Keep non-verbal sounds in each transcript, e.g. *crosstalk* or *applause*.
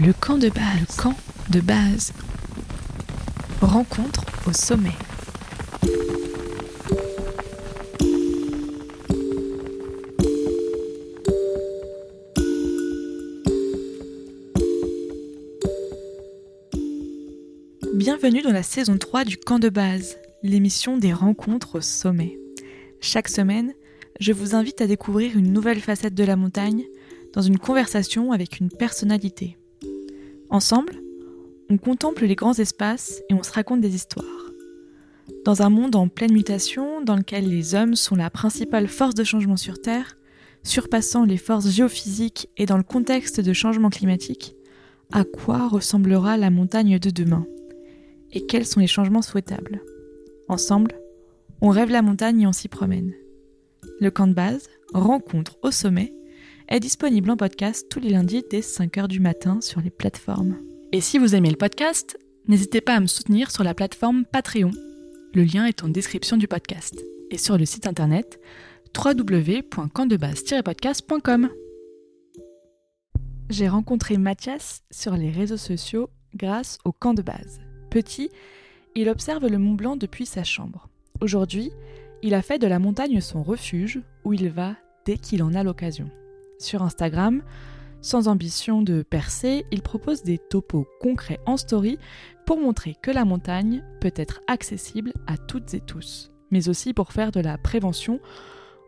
Le camp de base. Le camp de base. Rencontre au sommet. Bienvenue dans la saison 3 du camp de base, l'émission des rencontres au sommet. Chaque semaine, je vous invite à découvrir une nouvelle facette de la montagne dans une conversation avec une personnalité. Ensemble, on contemple les grands espaces et on se raconte des histoires. Dans un monde en pleine mutation, dans lequel les hommes sont la principale force de changement sur Terre, surpassant les forces géophysiques et dans le contexte de changement climatique, à quoi ressemblera la montagne de demain? Et quels sont les changements souhaitables? Ensemble, on rêve la montagne et on s'y promène. Le camp de base, rencontre au sommet, est disponible en podcast tous les lundis dès 5h du matin sur les plateformes. Et si vous aimez le podcast, n'hésitez pas à me soutenir sur la plateforme Patreon. Le lien est en description du podcast et sur le site internet www.campdebase-podcast.com. J'ai rencontré Mathias sur les réseaux sociaux grâce au camp de base. Petit, il observe le Mont Blanc depuis sa chambre. Aujourd'hui, il a fait de la montagne son refuge où il va dès qu'il en a l'occasion. Sur Instagram, sans ambition de percer, il propose des topos concrets en story pour montrer que la montagne peut être accessible à toutes et tous, mais aussi pour faire de la prévention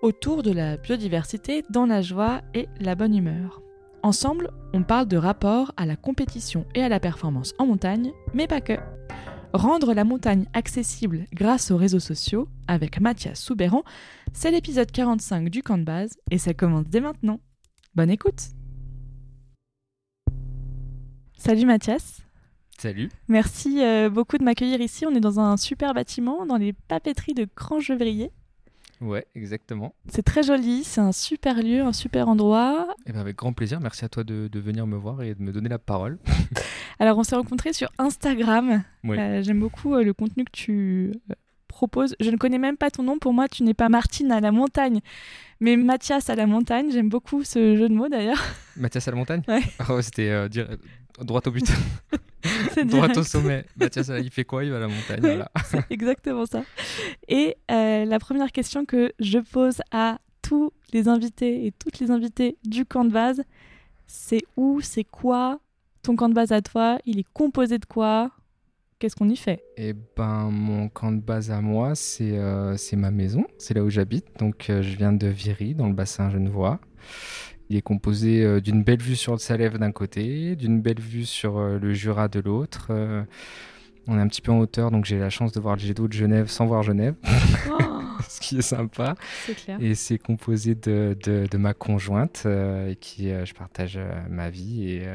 autour de la biodiversité dans la joie et la bonne humeur. Ensemble, on parle de rapport à la compétition et à la performance en montagne, mais pas que. Rendre la montagne accessible grâce aux réseaux sociaux, avec Mathias Soubéran, c'est l'épisode 45 du camp de base et ça commence dès maintenant. Bonne écoute Salut Mathias Salut Merci euh, beaucoup de m'accueillir ici. On est dans un super bâtiment, dans les papeteries de Crangevrier. Ouais, exactement. C'est très joli, c'est un super lieu, un super endroit. Et eh ben avec grand plaisir, merci à toi de, de, venir me voir et de me donner la parole. *laughs* Alors on s'est rencontrés sur Instagram. Euh, J'aime beaucoup euh, le contenu que tu euh, proposes. Je ne connais même pas ton nom, pour moi tu n'es pas Martine à la montagne, mais Mathias à la montagne. J'aime beaucoup ce jeu de mots d'ailleurs. *laughs* Mathias à la montagne Ouais. Oh, C'était droit au but. *laughs* droit au sommet. Mathias, il fait quoi? Il va à la montagne. Voilà. *laughs* C'est exactement ça. Et la première question que je pose à tous les invités et toutes les invitées du camp de base, c'est où, c'est quoi ton camp de base à toi? Il est composé de quoi? Qu'est-ce qu'on y fait? Eh ben, mon camp de base à moi, c'est euh, ma maison. C'est là où j'habite. Donc, euh, je viens de Viry, dans le bassin genevois. Il est composé euh, d'une belle vue sur le Salève d'un côté, d'une belle vue sur euh, le Jura de l'autre. On est un petit peu en hauteur, donc j'ai la chance de voir le jet d'eau de Genève sans voir Genève. Oh *laughs* ce qui est sympa. C'est clair. Et c'est composé de, de, de, ma conjointe, euh, qui euh, je partage euh, ma vie, et,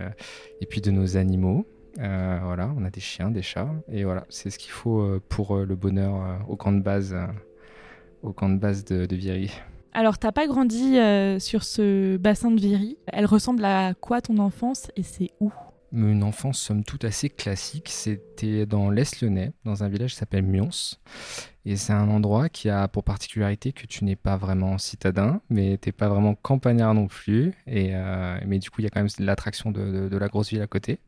et puis de nos animaux. Voilà, on a des chiens, des chats, et voilà, c'est ce qu'il faut pour le bonheur au camp de base, au camp de base de, de Viry. Alors, t'as pas grandi sur ce bassin de Viry. Elle ressemble à quoi ton enfance et c'est où? Une enfance somme toute assez classique. C'était dans l'Est lyonnais, dans un village qui s'appelle Mions. Et c'est un endroit qui a pour particularité que tu n'es pas vraiment citadin, mais tu n'es pas vraiment campagnard non plus. Et, euh, mais du coup, il y a quand même l'attraction de, de, de, la grosse ville à côté.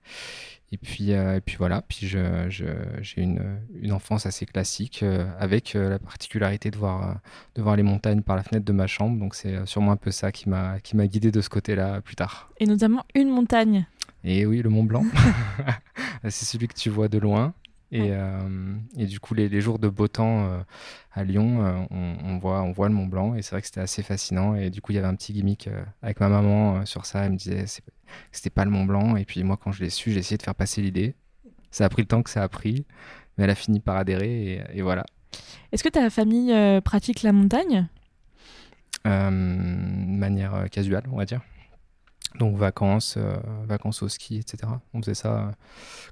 Et puis, euh, et puis voilà, puis j'ai je, je, une, une, enfance assez classique euh, avec la particularité de voir, de voir les montagnes par la fenêtre de ma chambre. Donc c'est sûrement un peu ça qui m'a guidé de ce côté-là plus tard. Et notamment une montagne. Et oui, le Mont Blanc. *laughs* c'est celui que tu vois de loin. Et, ouais. euh, et, du coup, les, les, jours de beau temps euh, à Lyon, euh, on, on, voit, on voit le Mont Blanc et c'est vrai que c'était assez fascinant. Et du coup, il y avait un petit gimmick avec ma maman sur ça. Elle me disait que c'était pas le Mont Blanc. Et puis moi, quand je l'ai su, j'ai essayé de faire passer l'idée. Ça a pris le temps que ça a pris, mais elle a fini par adhérer et, et voilà. Est-ce que ta famille pratique la montagne? De manière casuale, on va dire. Donc vacances, euh, vacances au ski, etc. On faisait ça euh,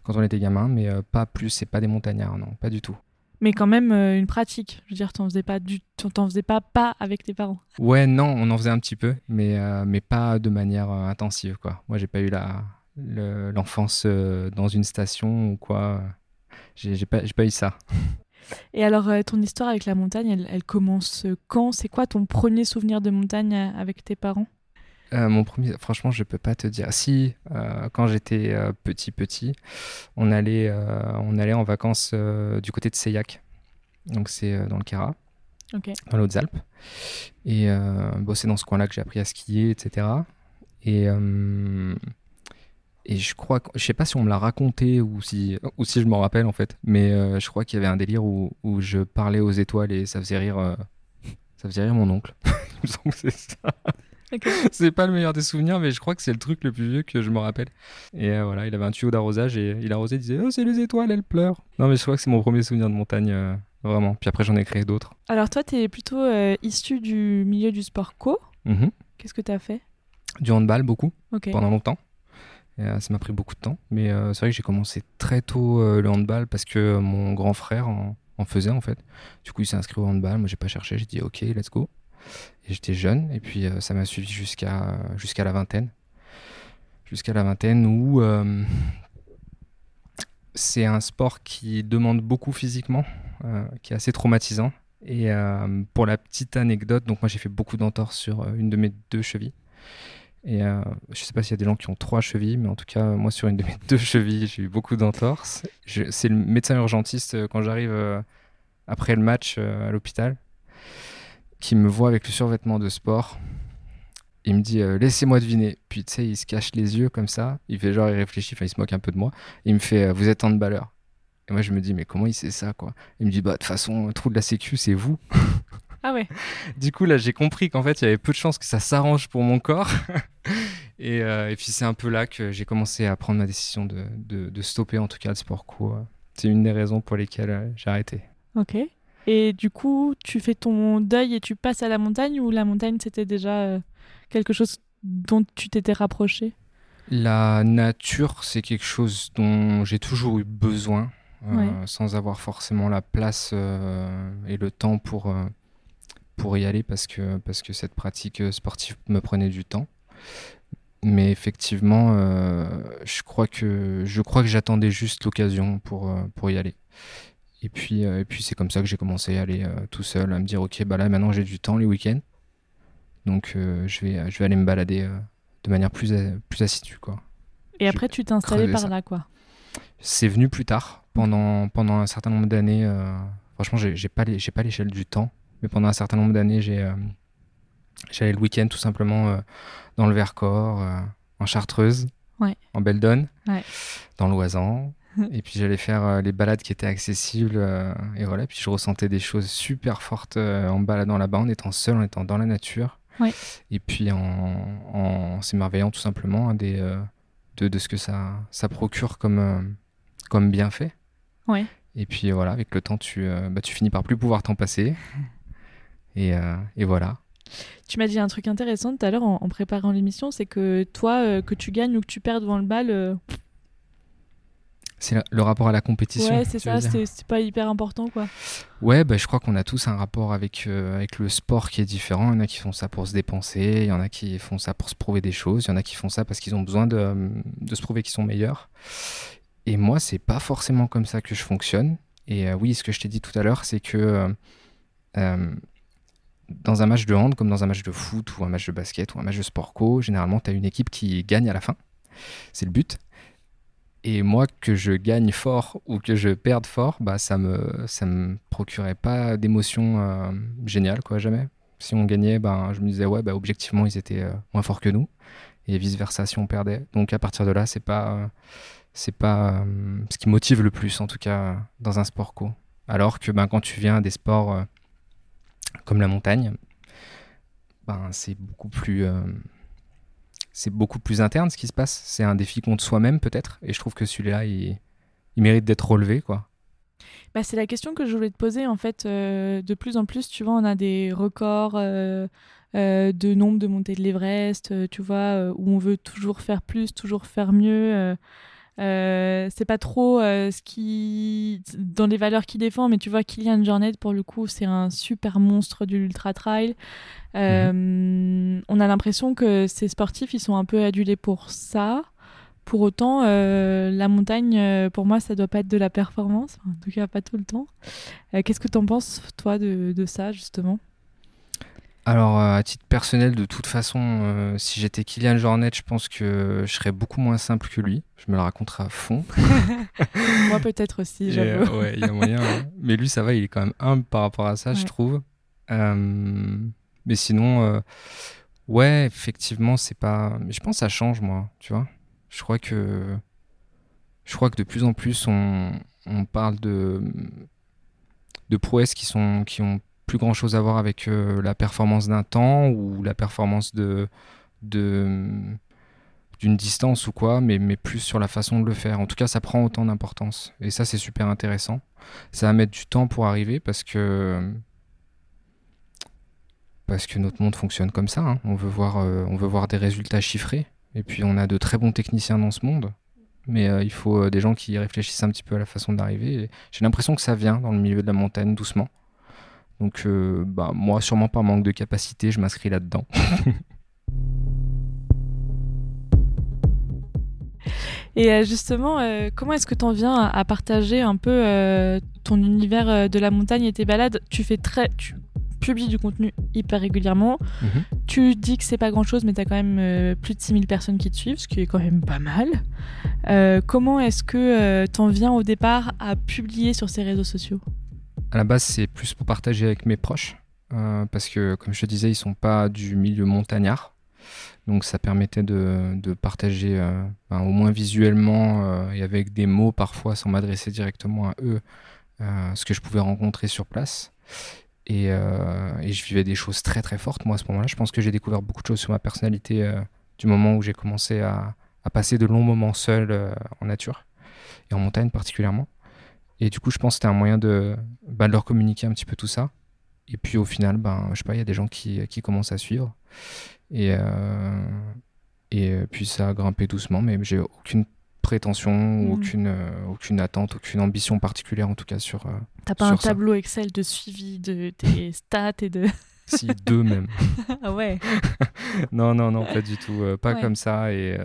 quand on était gamin, mais euh, pas plus, c'est pas des montagnards, non, pas du tout. Mais quand même une pratique. Je veux dire, t'en faisais pas du, t'en faisais pas pas avec tes parents. Ouais, non, on en faisait un petit peu, mais mais pas de manière intensive, quoi. Moi, j'ai pas eu la l'enfance dans une station ou quoi. J'ai pas j'ai pas eu ça. Et alors, ton histoire avec la montagne, elle, elle commence quand? C'est quoi ton premier souvenir de montagne avec tes parents? Euh, mon premier, franchement, je peux pas te dire. Si, euh, quand j'étais euh, petit petit, on allait, on allait en vacances du côté de Seyac. Donc c'est dans le Kera, dans les Hautes-Alpes. Et bon, c'est dans ce coin-là que j'ai appris à skier, etc. Et et je crois, je sais pas si on me l'a raconté ou si, ou si je m'en rappelle en fait, mais je crois qu'il y avait un délire où, où, je parlais aux étoiles et ça faisait rire, ça faisait rire mon oncle. *laughs* Il me semble que c'est ça. *laughs* c'est pas le meilleur des souvenirs, mais je crois que c'est le truc le plus vieux que je me rappelle. Et euh, voilà, il avait un tuyau d'arrosage et il arrosait, il disait Oh, c'est les étoiles, elles pleurent. Non, mais je crois que c'est mon premier souvenir de montagne, euh, vraiment. Puis après, j'en ai créé d'autres. Alors, toi, tu es plutôt euh, issu du milieu du sport co. Mhm. Qu'est-ce que tu as fait? Du handball, beaucoup, pendant longtemps. ça m'a pris beaucoup de temps. Mais c'est vrai que j'ai commencé très tôt le handball parce que mon grand frère en, en faisait, en fait. Du coup, il s'est inscrit au handball. Moi, j'ai pas cherché. J'ai dit Ok, let's go. J'étais jeune, et puis euh, ça m'a suivi jusqu'à jusqu'à la vingtaine. Jusqu'à la vingtaine où euh, c'est un sport qui demande beaucoup physiquement, euh, qui est assez traumatisant. Et pour la petite anecdote, donc moi j'ai fait beaucoup d'entorses sur une de mes deux chevilles. Et je je sais pas s'il y a des gens qui ont trois chevilles, mais en tout cas, moi sur une de mes *laughs* deux chevilles, j'ai eu beaucoup d'entorses. C'est le médecin urgentiste quand j'arrive après le match à l'hôpital qui me voit avec le survêtement de sport. Il me dit euh, laissez-moi deviner. Puis tu sais, il se cache les yeux comme ça. Il fait genre il réfléchit, enfin il se moque un peu de moi. Il me fait euh, vous êtes handballeur. Et moi je me dis mais comment il sait ça quoi? Il me dit bah de toute façon trou de la sécu c'est vous. *laughs* Ah ouais. *laughs* du coup là j'ai compris qu'en fait il y avait peu de chances que ça s'arrange pour mon corps. *laughs* et, euh, et, puis c'est un peu là que j'ai commencé à prendre ma décision de, de, de, stopper en tout cas le sport co. C'est une des raisons pour lesquelles j'ai arrêté. Ok. Et du coup, tu fais ton deuil et tu passes à la montagne ou la montagne, c'était déjà euh, quelque chose dont tu t'étais rapproché? La nature, c'est quelque chose dont j'ai toujours eu besoin, euh, sans avoir forcément la place euh, et le temps pour, pour y aller, parce que, parce que cette pratique sportive me prenait du temps. Mais effectivement, je crois que, je crois que j'attendais juste l'occasion pour, pour y aller. Et puis, euh, et puis c'est comme ça que j'ai commencé à aller euh, tout seul, à me dire ok, bah là maintenant j'ai du temps les week-ends, donc euh, je, vais, je vais aller me balader de manière plus, plus assidue. Quoi. Et après, tu t'es installé par là, quoi C'est venu plus tard, pendant, pendant un certain nombre d'années. franchement, j'ai pas l'échelle du temps, mais pendant un certain nombre d'années, j'ai j'allais le week-end tout simplement dans le Vercors, en Chartreuse, en Beldonne, dans l'Oisan, et puis j'allais faire euh, les balades qui étaient accessibles. Euh, et voilà, puis je ressentais des choses super fortes euh, en baladant là-bas, en étant seul, en étant dans la nature. Et puis en, en s'émerveillant tout simplement hein, des, de, de, ce que ça, ça procure comme, comme bienfait. Ouais. Et puis voilà, avec le temps, tu, bah, tu finis par plus pouvoir t'en passer. *laughs* Et, et voilà. Tu m'as dit un truc intéressant tout à l'heure en, en préparant l'émission, c'est que toi, que tu gagnes ou que tu perds devant le bal, c'est le rapport à la compétition. Ouais, c'est ça, c'est pas hyper important quoi. Ouais, bah, je crois qu'on a tous un rapport avec, euh, avec le sport qui est différent. Il y en a qui font ça pour se dépenser, il y en a qui font ça pour se prouver des choses, il y en a qui font ça parce qu'ils ont besoin de, de, se prouver qu'ils sont meilleurs. Et moi, c'est pas forcément comme ça que je fonctionne. Et euh, oui, ce que je t'ai dit tout à l'heure, c'est que euh, dans un match de hand, comme dans un match de foot ou un match de basket ou un match de sport co, généralement, tu as une équipe qui gagne à la fin. C'est le but. Et moi, que je gagne fort ou que je perde fort, bah, ça me, ça me procurait pas d'émotion euh, géniale, quoi, jamais. Si on gagnait, bah, je me disais, ouais, bah, objectivement, ils étaient euh, moins forts que nous. Et vice-versa si on perdait. Donc à partir de là, c'est pas, c'est pas euh, ce qui motive le plus, en tout cas, dans un sport co. Alors que ben, quand tu viens à des sports comme la montagne, ben, c'est beaucoup plus c'est beaucoup plus interne ce qui se passe. C'est un défi contre soi-même peut-être. Et je trouve que celui-là, il, mérite d'être relevé, quoi. Bah, c'est la question que je voulais te poser. En fait, euh, de plus en plus, tu vois, on a des records euh, euh, de nombre de montées de l'Everest, tu vois, où on veut toujours faire plus, toujours faire mieux. Euh, c'est pas trop euh, ce qui dans les valeurs qu'il défend, mais tu vois Kylian Jornet pour le coup c'est un super monstre de l'ultra trail. Euh. On a l'impression que ces sportifs ils sont un peu adulés pour ça. Pour autant, la montagne, pour moi, ça doit pas être de la performance, en tout cas pas tout le temps. Qu'est-ce que tu en penses, toi, de, de ça, justement? Alors, à titre personnel, de toute façon, si j'étais Kylian Jornet, je pense que je serais beaucoup moins simple que lui. Je me le raconterai à fond. *laughs* Moi, peut-être aussi, j'avoue. ouais, il y a moyen. Hein. *laughs* Mais lui, ça va, il est quand même humble par rapport à ça, je trouve. mais sinon, ouais, effectivement, c'est pas. Mais je pense que ça change, moi, tu vois. Je crois que. Je crois que de plus en plus, on, on parle de, de prouesses qui, sont, qui ont plus grand chose à voir avec euh, la performance d'un temps ou la performance de, d'une distance ou quoi, mais, plus sur la façon de le faire. En tout cas, ça prend autant d'importance. Et ça, c'est super intéressant. Ça va mettre du temps pour arriver parce que parce que notre monde fonctionne comme ça. Hein. On, veut voir, euh, on veut voir des résultats chiffrés. Et puis, on a de très bons techniciens dans ce monde mais euh, il faut des gens qui réfléchissent un petit peu à la façon d'arriver. J'ai l'impression que ça vient dans le milieu de la montagne doucement. Donc, euh, bah, moi, sûrement par manque de capacité, je m'inscris là-dedans. *laughs* Et justement, comment est-ce que tu en viens à, partager un peu ton univers de la montagne et tes balades? Tu fais très, publies du contenu hyper régulièrement. Mhm. Tu dis que c'est pas grand chose, mais tu as quand même euh, plus de 6000 personnes qui te suivent, ce qui est quand même pas mal. Euh, comment est-ce que euh, tu en viens au départ à publier sur ces réseaux sociaux? À la base, c'est plus pour partager avec mes proches, parce que, comme je te disais, ils sont pas du milieu montagnard. Donc ça permettait de, partager ben, au moins visuellement et avec des mots parfois sans m'adresser directement à eux ce que je pouvais rencontrer sur place. Euh, et, je vivais des choses très très fortes moi à ce moment-là. Je pense que j'ai découvert beaucoup de choses sur ma personnalité euh, du moment où j'ai commencé à, passer de longs moments seul euh, en nature et en montagne particulièrement. Et du coup, je pense que c'était un moyen de, bah, de, leur communiquer un petit peu tout ça. Et puis au final, ben, je sais pas, il y a des gens qui, qui commencent à suivre. Et, et puis ça a grimpé doucement, mais j'ai aucune prétention, hmm. aucune, euh, aucune attente, aucune ambition particulière en tout cas sur. Euh, T'as pas un tableau Excel de suivi de tes *laughs* stats et de. si, deux même. *laughs* ah ouais. *laughs* non, non, non, pas du tout. Euh, pas comme ça. Et,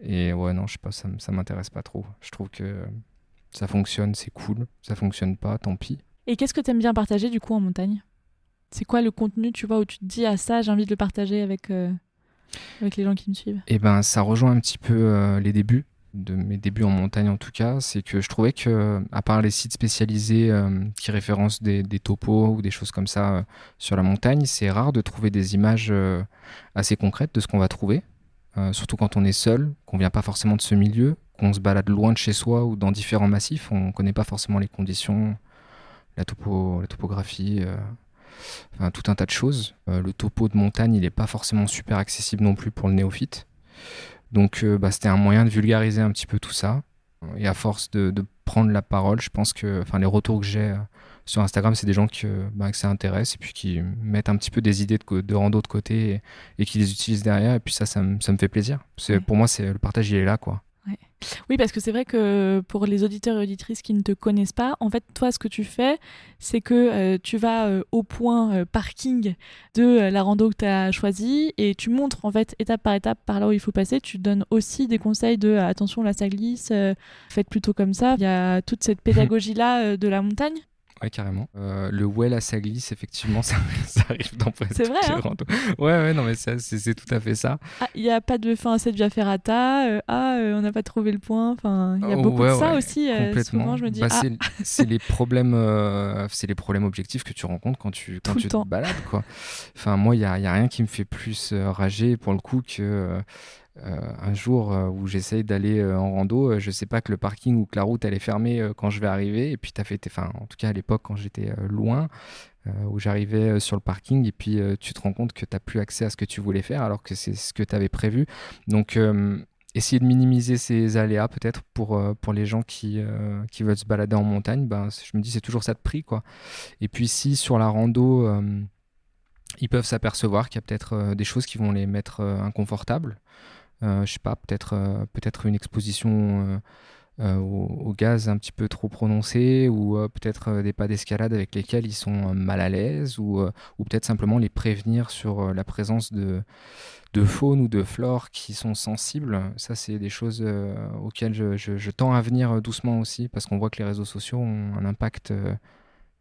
et ouais, non, je sais pas, ça, ça m'intéresse pas trop. Je trouve que ça fonctionne, c'est cool. Ça fonctionne pas, tant pis. Et qu'est-ce que tu aimes bien partager du coup en montagne? C'est quoi le contenu, tu vois, où tu te dis, ah ça, j'ai envie de le partager avec, avec les gens qui me suivent? Eh ben, ça rejoint un petit peu les débuts de mes débuts en montagne en tout cas, c'est que je trouvais que, à part les sites spécialisés euh, qui référencent des, topos ou des choses comme ça euh, sur la montagne, c'est rare de trouver des images euh, assez concrètes de ce qu'on va trouver, surtout quand on est seul, qu'on vient pas forcément de ce milieu, qu'on se balade loin de chez soi ou dans différents massifs, on connaît pas forcément les conditions, la, topo, la topographie. Enfin, tout un tas de choses. le topo de montagne, il n'est pas forcément super accessible non plus pour le néophyte. Donc euh, bah, c'était un moyen de vulgariser un petit peu tout ça. Et à force de, prendre la parole, je pense que enfin, les retours que j'ai euh, sur Instagram, c'est des gens bah, que ça intéresse et puis qui mettent un petit peu des idées de, de rando de côté et, qui les utilisent derrière. Et puis ça, ça, me, fait plaisir. Pour moi, c'est le partage, il est là. quoi. Oui, parce que c'est vrai que pour les auditeurs et auditrices qui ne te connaissent pas, en fait, toi, ce que tu fais, c'est que euh, tu vas euh, au point euh, parking de la rando que tu as choisie et tu montres, en fait, étape par étape par là où il faut passer. Tu donnes aussi des conseils de attention, là, ça glisse, faites plutôt comme ça. Il y a toute cette pédagogie-là de la montagne. Ouais, carrément. Euh, le well à sa glisse, effectivement, *laughs* ça, arrive dans presque C'est vrai, hein Ouais, ouais, non, mais c'est tout à fait ça. Ah, il n'y a pas de fin à cette via ferrata. Euh, ah, euh, on n'a pas trouvé le point. Enfin, il y a beaucoup de ça aussi. complètement. Souvent, je me dis, bah, ah. C'est les problèmes, c'est les problèmes objectifs que tu rencontres quand tu quand tu te balades, quoi. Enfin, moi, il y a, y a, rien qui me fait plus rager pour le coup que euh, un jour euh, où j'essaye d'aller euh, en rando, je sais pas que le parking ou que la route est fermée quand je vais arriver. Et puis tu as fait, enfin en tout cas à l'époque quand j'étais loin, où j'arrivais sur le parking et puis tu te rends compte que tu n'as plus accès à ce que tu voulais faire alors que c'est ce que tu avais prévu. Donc essayer de minimiser ces aléas peut-être pour, pour les gens qui, qui veulent se balader en montagne, ben, je me dis c'est toujours ça de prix. Quoi. Et puis si sur la rando, ils peuvent s'apercevoir qu'il y a peut-être des choses qui vont les mettre inconfortables, euh, je sais pas, peut-être euh, peut-être une exposition euh, au, gaz un petit peu trop prononcée ou peut-être des pas d'escalade avec lesquels ils sont mal à l'aise ou, ou peut-être simplement les prévenir sur la présence de, de faune ou de flore qui sont sensibles. Ça, c'est des choses auxquelles je, tends à venir doucement aussi parce qu'on voit que les réseaux sociaux ont un impact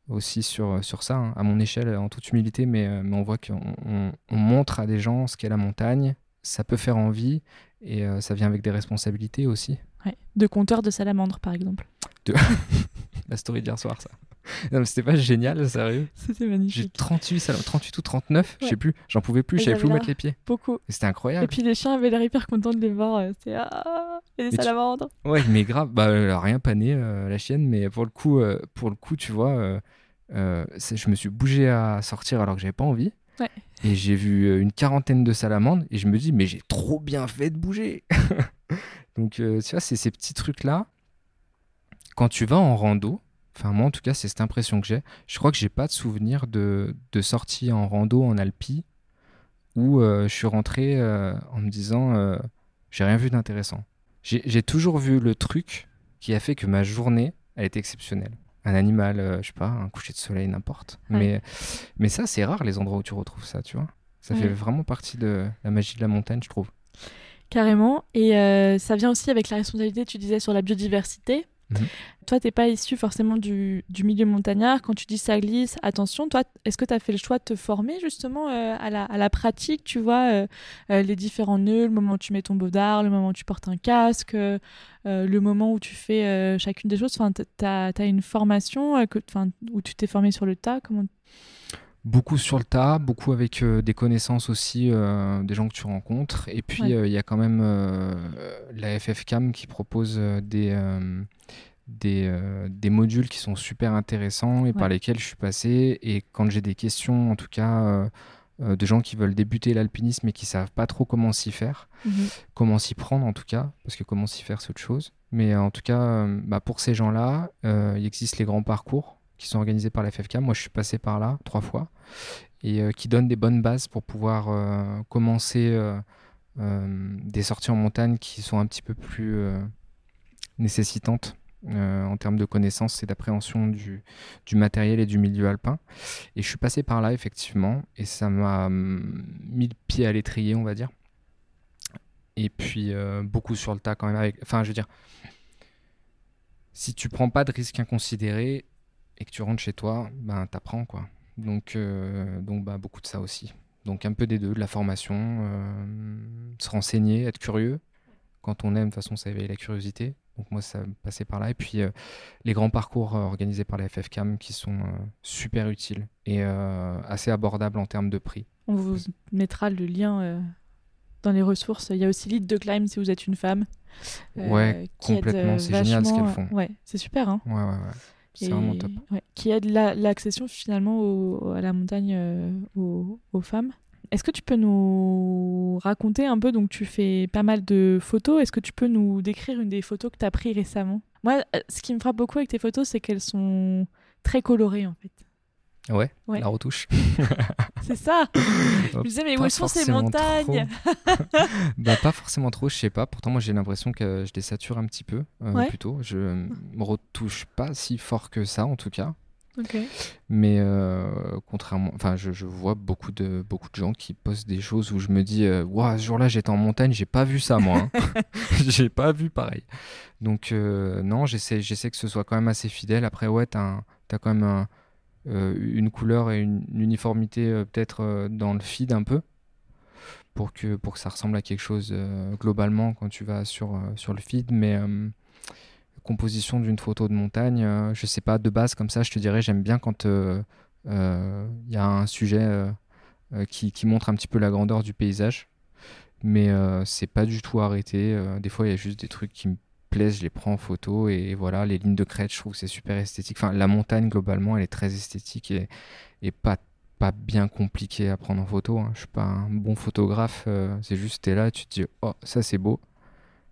aussi sur, sur ça, hein, à mon échelle, en toute humilité, mais, mais on voit qu'on on, on montre à des gens ce qu'est la montagne, ça peut faire envie, et ça vient avec des responsabilités aussi. Ouais. De compteur de salamandre, par exemple. De... *laughs* la story d'hier soir, ça. Non, mais c'était pas génial, sérieux. *laughs* C'était magnifique. J'ai 38, salams, 38 ou 39, je sais plus. J'en pouvais plus, je savais plus où mettre les pieds. Beaucoup. C'était incroyable. Et puis les chiens avaient l'air hyper contents de les voir. C'était ah, il y a des salamandres. Tu... Ouais, mais grave. Bah, elle a rien pané, euh, la chienne, mais pour le coup, euh, pour le coup tu vois, euh, je me suis bougé à sortir alors que j'avais pas envie. Et j'ai vu une quarantaine de salamandres et je me dis, mais j'ai trop bien fait de bouger. *laughs* Donc, tu vois, c'est ces petits trucs-là. Quand tu vas en rando, Enfin, moi, en tout cas, c'est cette impression que j'ai. Je crois que j'ai pas de souvenir de, de sortie en rando en Alpi où euh, je suis rentré euh, en me disant euh, j'ai rien vu d'intéressant. J'ai toujours vu le truc qui a fait que ma journée elle était exceptionnelle. Un animal, je sais pas, un coucher de soleil, n'importe. Mais, mais ça, c'est rare les endroits où tu retrouves ça, tu vois. Ça fait vraiment partie de la magie de la montagne, je trouve. Carrément. Et ça vient aussi avec la responsabilité, tu disais, sur la biodiversité. Mhm. Toi, t'es pas issu forcément du, milieu montagnard. Quand tu dis ça glisse, attention, toi, est-ce que tu as fait le choix de te former justement euh, à, la, pratique, tu vois, euh, euh, les différents nœuds, le moment où tu mets ton baudard, le moment où tu portes un casque, le moment où tu fais chacune des choses? Enfin, tu as, une formation où tu t'es formé sur le tas? Comment... Beaucoup sur le tas, beaucoup avec des connaissances aussi des gens que tu rencontres. Et puis, il y a quand même la FFCAM qui propose des des, euh, des, modules qui sont super intéressants et par lesquels je suis passé. Et quand j'ai des questions, en tout cas, euh, euh, de gens qui veulent débuter l'alpinisme et qui savent pas trop comment s'y faire, mhm. comment s'y prendre en tout cas, parce que comment s'y faire, c'est autre chose. Mais en tout cas, bah, pour ces gens-là, il existe les grands parcours qui sont organisés par la FFK. Moi, je suis passé par là trois fois et qui donnent des bonnes bases pour pouvoir commencer des sorties en montagne qui sont un petit peu plus nécessitantes euh, en termes de connaissances et d'appréhension du, matériel et du milieu alpin. Et je suis passé par là, effectivement, et ça m'a hum, mis le pied à l'étrier, on va dire. Et puis, euh, beaucoup sur le tas quand même. Enfin, je veux dire, si tu prends pas de risques inconsidérés et que tu rentres chez toi, ben, t'apprends, quoi. Donc, euh, donc bah, beaucoup de ça aussi. Donc, un peu des deux, de la formation, se renseigner, être curieux. Quand on aime, de toute façon, ça éveille la curiosité donc moi, ça passait par là. Et puis euh, les grands parcours euh, organisés par la FFCAM qui sont euh, super utiles et assez abordables en termes de prix. On vous mettra le lien dans les ressources. Il y a aussi Lead de Climb si vous êtes une femme. ouais, complètement. C'est génial ce qu'elles font. Ouais, c'est super. Hein ouais, ouais, ouais. C'est vraiment top. qui aide l'accession finalement à la montagne aux, aux femmes. Est-ce que tu peux nous raconter un peu, donc tu fais pas mal de photos, est-ce que tu peux nous décrire une des photos que tu as prises récemment? Moi, euh, ce qui me frappe beaucoup avec tes photos, c'est qu'elles sont très colorées en fait. Ouais, la retouche. *laughs* c'est ça. je me disais, mais où sont ces montagnes Bah pas forcément trop, je sais pas. Pourtant, moi j'ai l'impression que je les sature un petit peu, euh, plutôt. Je me retouche pas si fort que ça, en tout cas. Mais euh, contrairement, enfin, je, vois beaucoup de beaucoup de gens qui postent des choses où je me dis, euh, ce jour-là j'étais en montagne, j'ai pas vu ça moi, hein. *laughs* *laughs* j'ai pas vu pareil. Donc euh, non, j'essaie j'essaie que ce soit quand même assez fidèle. Après ouais, t'as as quand même une couleur et une, uniformité peut-être dans le feed un peu pour que pour que ça ressemble à quelque chose globalement quand tu vas sur sur le feed, mais composition d'une photo de montagne, euh, je sais pas, de base comme ça, je te dirais, j'aime bien quand il euh, euh, y a un sujet qui, montre un petit peu la grandeur du paysage. Mais c'est pas du tout arrêté. des fois, il y a juste des trucs qui me plaisent, je les prends en photo et voilà, les lignes de crête, je trouve que c'est super esthétique. Enfin, la montagne, globalement, elle est très esthétique et, et pas pas bien compliqué à prendre en photo. Hein. Je suis pas un bon photographe. c'est juste, tu es là, tu te dis, oh, ça c'est beau.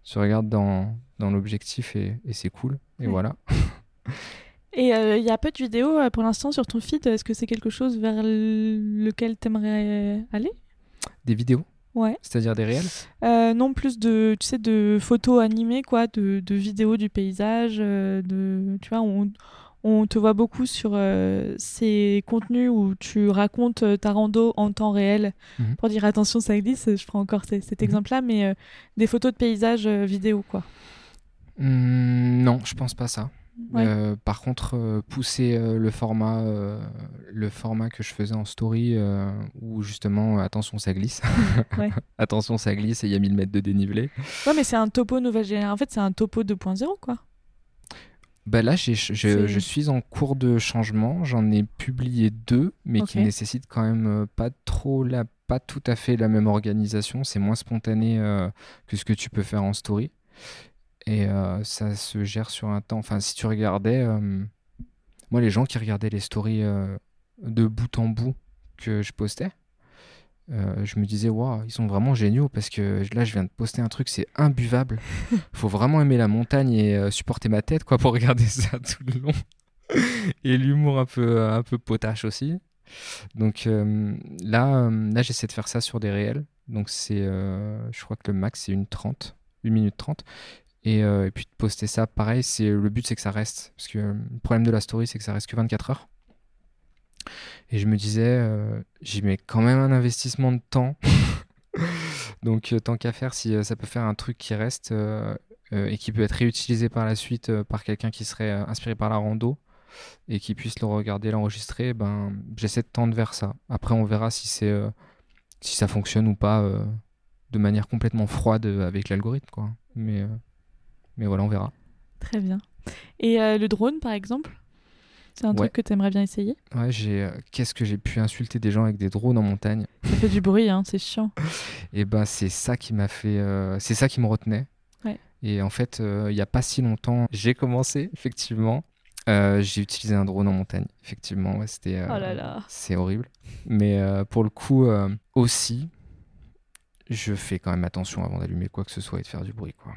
Tu regardes dans, dans l'objectif et, c'est cool. Et voilà. *laughs* Et euh, il y a peu de vidéos euh, pour l'instant sur ton feed. Est-ce que c'est quelque chose vers lequel tu aimerais aller? Des vidéos? Ouais. C'est-à-dire des réels euh, Non, plus de, tu sais, de photos animées, quoi, de, de vidéos du paysage. de, tu vois, on, on te voit beaucoup sur euh, ces contenus où tu racontes euh, ta rando en temps réel mhm. pour dire attention ça glisse. Je prends encore cet mhm. exemple-là, mais euh, des photos de paysages vidéo quoi. Mmh, non, je pense pas ça. Ouais. Euh, par contre, euh, pousser euh, le format, le format que je faisais en story, où justement, attention, ça glisse. *laughs* Ouais. *laughs* attention, ça glisse et il y a 1000 mètres de dénivelé. Ouais, mais c'est un topo nouvelle génération. En fait, c'est un topo 2.0, quoi. Bah là, je, suis en cours de changement. J'en ai publié deux, mais qui Ok. nécessitent quand même pas trop la, pas tout à fait la même organisation. C'est moins spontané que ce que tu peux faire en story. Et euh, ça se gère sur un temps. Enfin, si tu regardais, euh, moi, les gens qui regardaient les stories euh, de bout en bout que je postais, je me disais, waouh, ils sont vraiment géniaux parce que là, je viens de poster un truc, c'est imbuvable. *laughs* Faut vraiment aimer la montagne et supporter ma tête, quoi, pour *laughs* regarder ça tout le long. *laughs* et l'humour un peu, un peu potache aussi. Donc là, là j'essaie de faire ça sur des réels. Donc c'est, je crois que le max, c'est une 30, 1 minute 30. Et, euh, et puis de poster ça, pareil, c'est le but, c'est que ça reste. Parce que euh, le problème de la story, c'est que ça reste que 24 heures. Et je me disais, euh, j'y mets quand même un investissement de temps. *laughs* Donc, tant qu'à faire, si ça peut faire un truc qui reste et qui peut être réutilisé par la suite par quelqu'un qui serait inspiré par la rando et qui puisse le regarder, l'enregistrer, ben, j'essaie de tendre vers ça. Après, on verra si, c'est, si ça fonctionne ou pas de manière complètement froide avec l'algorithme. Quoi. Mais, mais voilà, on verra. Très bien. Et euh, le drone, par exemple C'est un Ouais. truc que tu aimerais bien essayer? Ouais, j'ai, euh, qu'est-ce que j'ai pu insulter des gens avec des drones en montagne? Ça fait du bruit, hein, c'est chiant. *laughs* Et ben c'est ça qui m'a fait, euh, c'est ça qui me retenait. Ouais. Et en fait, euh, il y a pas si longtemps, j'ai commencé *laughs* effectivement. Euh, j'ai utilisé un drone en montagne. Effectivement, ouais, c'était. euh, Oh là là. C'est horrible. Mais euh, pour le coup euh, aussi, je fais quand même attention avant d'allumer quoi que ce soit et de faire du bruit, quoi.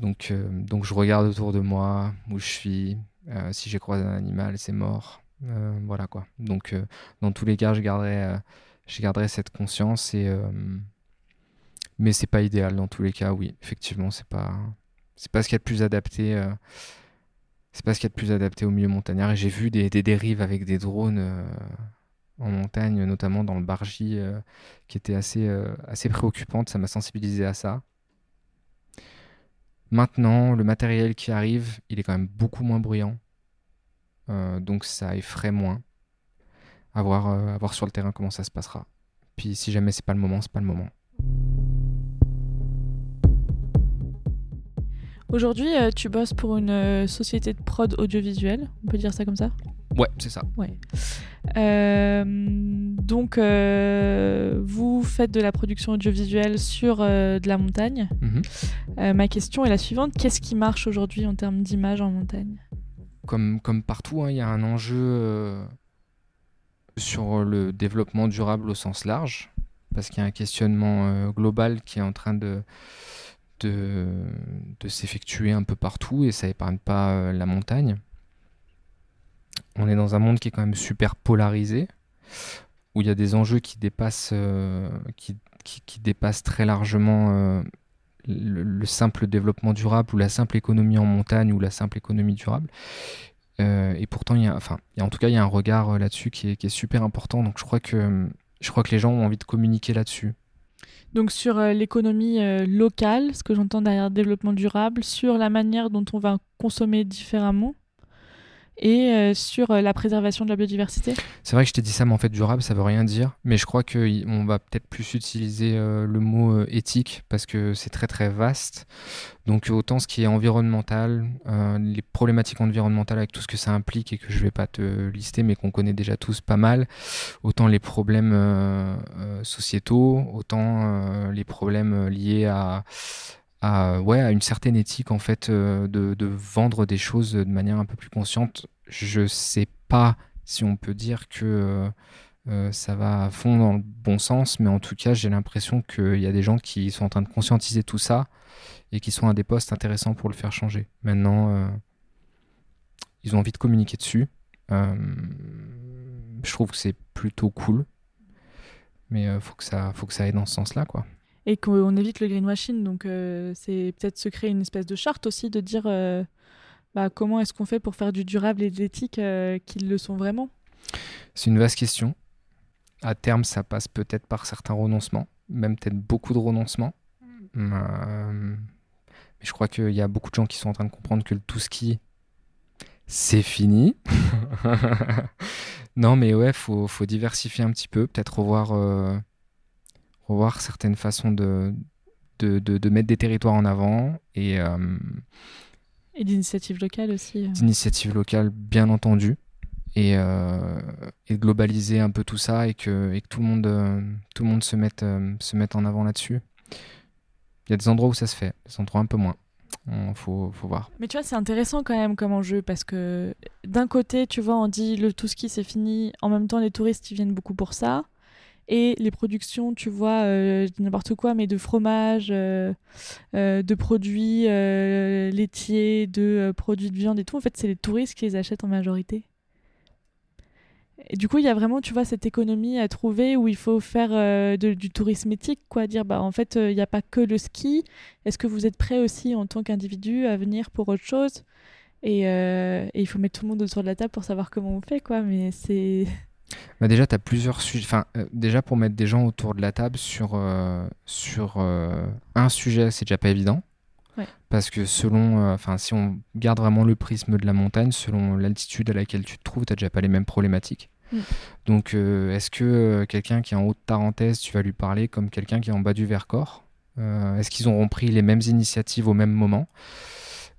Donc, euh, donc je regarde autour de moi où je suis. Euh, si j'ai croisé un animal, c'est mort. Euh, voilà quoi. Donc, dans tous les cas, je garderai, je garderai cette conscience mais c'est pas idéal dans tous les cas. Oui, effectivement, c'est pas, c'est pas ce qu'il y a de plus adapté. c'est pas ce qu'il y a de plus adapté au milieu montagnard. Et j'ai vu des, dérives avec des drones en montagne, notamment dans le Bargy, qui étaient assez, assez préoccupantes. Ça m'a sensibilisé à ça. Maintenant, le matériel qui arrive, il est quand même beaucoup moins bruyant. Euh, donc ça effraie moins. À voir, euh, à voir sur le terrain comment ça se passera. Puis si jamais c'est pas le moment, c'est pas le moment. Aujourd'hui, euh, tu bosses pour une société de prod audiovisuelle, on peut dire ça comme ça? Ouais, c'est ça. Ouais. Euh, donc, euh, vous faites de la production audiovisuelle sur euh, de la montagne. Mhm. Ma question est la suivante qu'est-ce qui marche aujourd'hui en termes d'image en montagne? Comme, comme partout, hein, il y a un enjeu sur le développement durable au sens large, parce qu'il y a un questionnement global qui est en train de, de, de s'effectuer un peu partout, et ça épargne pas la montagne. On est dans un monde qui est quand même super polarisé, où il y a des enjeux qui dépassent, euh, qui, qui- dépassent très largement euh, le, le simple développement durable ou la simple économie en montagne ou la simple économie durable. Euh, et pourtant, il y a, enfin, en tout cas, il y a un regard là-dessus qui est, super important. Donc, je crois que, je crois que les gens ont envie de communiquer là-dessus. Donc, sur l'économie locale, ce que j'entends derrière développement durable, sur la manière dont on va consommer différemment et euh, sur euh, la préservation de la biodiversité. C'est vrai que je t'ai dit ça, mais en fait, durable, ça veut rien dire. Mais je crois qu'on va peut-être plus utiliser euh, le mot éthique parce que c'est très très vaste. Donc, autant ce qui est environnemental, les problématiques environnementales avec tout ce que ça implique et que je vais pas te lister, mais qu'on connaît déjà tous pas mal, autant les problèmes sociétaux, autant les problèmes liés à. À, ouais, à une certaine éthique en fait euh, de, vendre des choses de manière un peu plus consciente. Je sais pas si on peut dire que euh, euh, ça va à fond dans le bon sens, mais en tout cas, j'ai l'impression qu'il y a des gens qui sont en train de conscientiser tout ça et qui sont à des postes intéressants pour le faire changer. Maintenant, ils ont envie de communiquer dessus. Je trouve que c'est plutôt cool, mais faut, que ça, faut que ça aille dans ce sens-là, quoi. Et qu'on évite le greenwashing. Donc, euh, c'est peut-être se créer une espèce de charte aussi de dire euh, bah, comment est-ce qu'on fait pour faire du durable et de l'éthique euh, qu'ils le sont vraiment. C'est une vaste question. À terme, ça passe peut-être par certains renoncements, même peut-être beaucoup de renoncements. Euh, mais je crois qu'il y a beaucoup de gens qui sont en train de comprendre que le tout ski, c'est fini. *laughs* *laughs* non, mais ouais, faut, faut diversifier un petit peu, peut-être revoir, euh, revoir certaines façons de, de, de, mettre des territoires en avant et. Euh, et d'initiatives locales aussi. Euh. D'initiatives locales, bien entendu. Et, et, globaliser un peu tout ça et que, et que tout, le monde, tout le monde se mette, se mette en avant là-dessus. Il y a des endroits où ça se fait, des endroits un peu moins. Il faut, faut, voir. Mais tu vois, c'est intéressant quand même comme enjeu parce que d'un côté, tu vois, on dit le tout ski c'est fini. En même temps, les touristes ils viennent beaucoup pour ça. Et les productions, tu vois, euh, n'importe quoi, mais de fromage, euh, euh, de produits laitiers, de produits de viande et tout, en fait, c'est les touristes qui les achètent en majorité. Et du coup, il y a vraiment, tu vois, cette économie à trouver où il faut faire du tourisme éthique, quoi. Dire, bah, en fait, il n'y a pas que le ski. Est-ce que vous êtes prêt aussi, en tant qu'individu, à venir pour autre chose? Et, il faut mettre tout le monde autour de la table pour savoir comment on fait, quoi. Mais c'est. Bah déjà, tu as plusieurs sujets. Enfin, déjà, pour mettre des gens autour de la table sur, sur un sujet, c'est déjà pas évident. Parce que selon, enfin, si on garde vraiment le prisme de la montagne, selon l'altitude à laquelle tu te trouves, tu déjà pas les mêmes problématiques. Mm. Donc, euh, est-ce que euh, quelqu'un qui est en haute Tarentaise, tu vas lui parler comme quelqu'un qui est en bas du Vercors? Euh, Est-ce qu'ils auront pris les mêmes initiatives au même moment?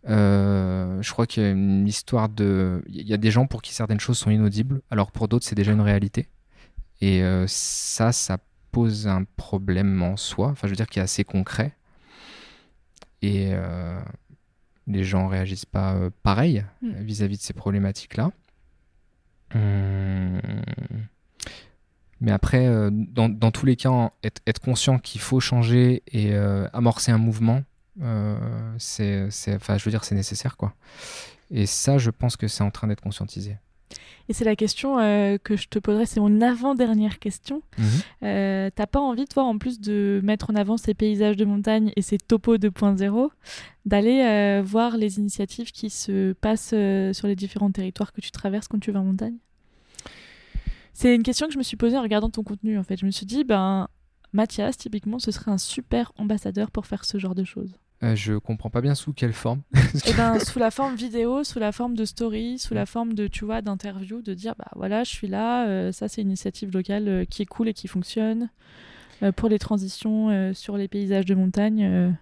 Je crois qu'il y a une histoire de. Il y a des gens pour qui certaines choses sont inaudibles, alors pour d'autres, c'est déjà une réalité. Et ça, ça pose un problème en soi, enfin, je veux dire, qui est assez concret. Et les gens réagissent pas pareil vis à -vis de ces problématiques-là. Hum. Mais après, euh, dans, dans, tous les cas, être, être conscient qu'il faut changer et euh, amorcer un mouvement, euh, c'est, enfin, je veux dire, c'est nécessaire, quoi. Et ça, je pense que c'est en train d'être conscientisé. Et c'est la question que je te poserai, c'est mon avant-dernière question. Mhm. T'as pas envie, toi, en plus de mettre en avant ces paysages de montagne et ces topos 2.0, d'aller voir les initiatives qui se passent sur les différents territoires que tu traverses quand tu vas en montagne? C'est une question que je me suis posée en regardant ton contenu, en fait. Je me suis dit, ben, Mathias, typiquement, ce serait un super ambassadeur pour faire ce genre de choses. Euh, je comprends pas bien sous quelle forme. Eh *laughs* ben, sous la forme vidéo, sous la forme de story, sous la forme de, tu vois, d'interview, de dire, bah voilà, je suis là, euh, ça c'est une initiative locale euh, qui est cool et qui fonctionne. Euh, pour les transitions sur les paysages de montagne,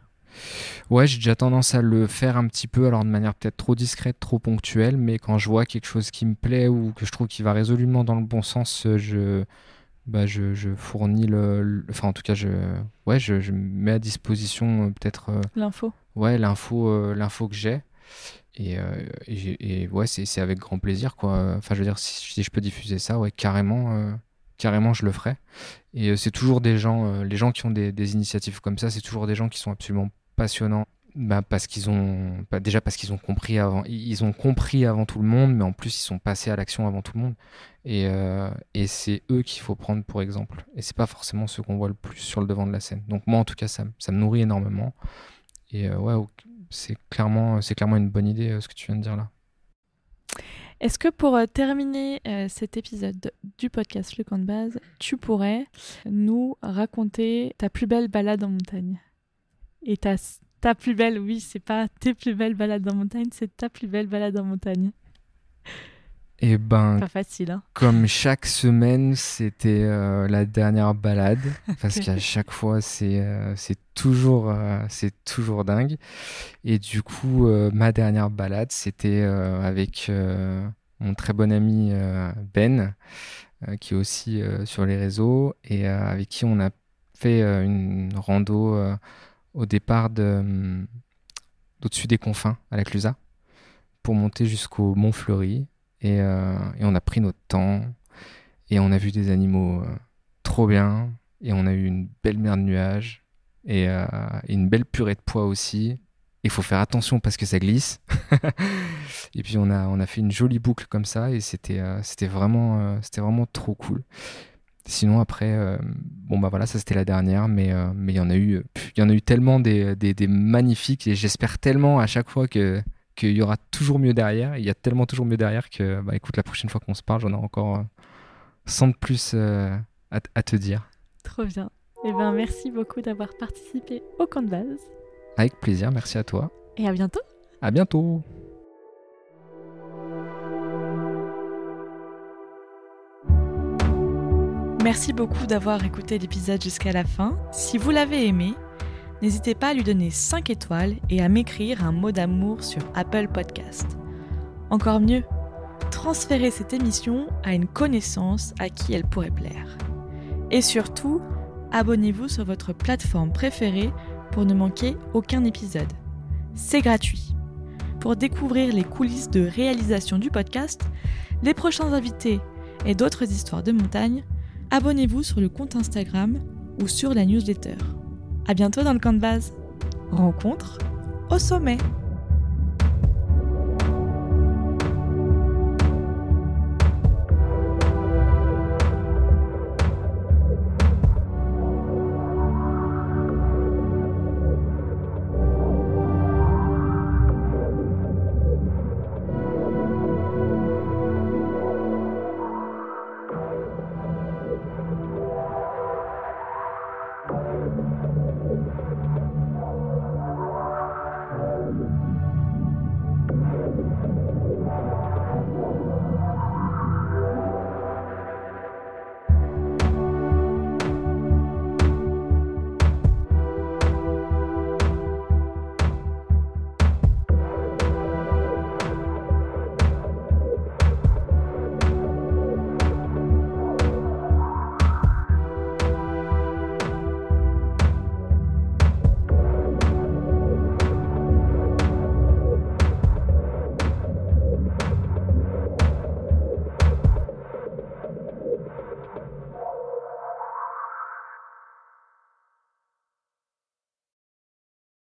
Ouais, j'ai déjà tendance à le faire un petit peu, alors de manière peut-être trop discrète, trop ponctuelle, mais quand je vois quelque chose qui me plaît ou que je trouve qui va résolument dans le bon sens, je, bah, je, je fournis le, Enfin, en tout cas, je, ouais, je, je mets à disposition euh, peut-être. Euh, l'info. Ouais, l'info, l'info que j'ai. Et, et, et, ouais, c'est avec grand plaisir, quoi. Enfin, je veux dire, si, si je peux diffuser ça, ouais, carrément carrément je le ferai. Et c'est toujours des gens, les gens qui ont des, des initiatives comme ça, c'est toujours des gens qui sont absolument passionnant bah parce qu'ils ont bah déjà parce qu'ils ont compris avant ils ont compris avant tout le monde mais en plus ils sont passés à l'action avant tout le monde. Et, euh, et c'est eux qu'il faut prendre pour exemple. Et c'est pas forcément ceux qu'on voit le plus sur le devant de la scène. Donc moi en tout cas ça, ça me nourrit énormément. Et euh, ouais c'est clairement c'est clairement une bonne idée euh, ce que tu viens de dire là. Est-ce que pour terminer cet épisode du podcast Le Camp de Base, tu pourrais nous raconter ta plus belle balade en montagne? Et ta, ta plus belle, oui, c'est pas tes plus belles balades en montagne, c'est ta plus belle balade en montagne. Eh ben, pas facile. Hein. Comme chaque semaine, c'était euh, la dernière balade, *laughs* parce qu'à chaque fois, c'est euh, c'est toujours euh, c'est toujours dingue. Et du coup, ma dernière balade, c'était avec mon très bon ami Ben, qui est aussi sur les réseaux et avec qui on a fait une rando au départ d'au-dessus des confins à la Clusaz pour monter jusqu'au Mont Fleury. Et, euh, et, on a pris notre temps et on a vu des animaux euh, trop bien. Et on a eu une belle mer de nuages et, euh, une belle purée de poids aussi. Il faut faire attention parce que ça glisse. *laughs* et puis on a, fait une jolie boucle comme ça et c'était c'était vraiment trop cool. Sinon après, euh, bon bah voilà, ça c'était la dernière, mais euh, mais il y en a eu, il y en a eu tellement des, des, des magnifiques et j'espère tellement à chaque fois que qu'il y aura toujours mieux derrière. Il y a tellement toujours mieux derrière que bah écoute, la prochaine fois qu'on se parle, j'en ai encore 100 euh, de plus à, à, te dire. Trop bien. Et eh ben merci beaucoup d'avoir participé au camp de base. Avec plaisir, merci à toi. Et à bientôt. À bientôt. Merci beaucoup d'avoir écouté l'épisode jusqu'à la fin. Si vous l'avez aimé, n'hésitez pas à lui donner 5 étoiles et à m'écrire un mot d'amour sur Apple Podcast. Encore mieux, transférez cette émission à une connaissance à qui elle pourrait plaire. Et surtout, abonnez-vous sur votre plateforme préférée pour ne manquer aucun épisode. C'est gratuit. Pour découvrir les coulisses de réalisation du podcast, les prochains invités et d'autres histoires de montagne, abonnez-vous sur le compte Instagram ou sur la newsletter. À bientôt dans le camp de base. Rencontre au sommet.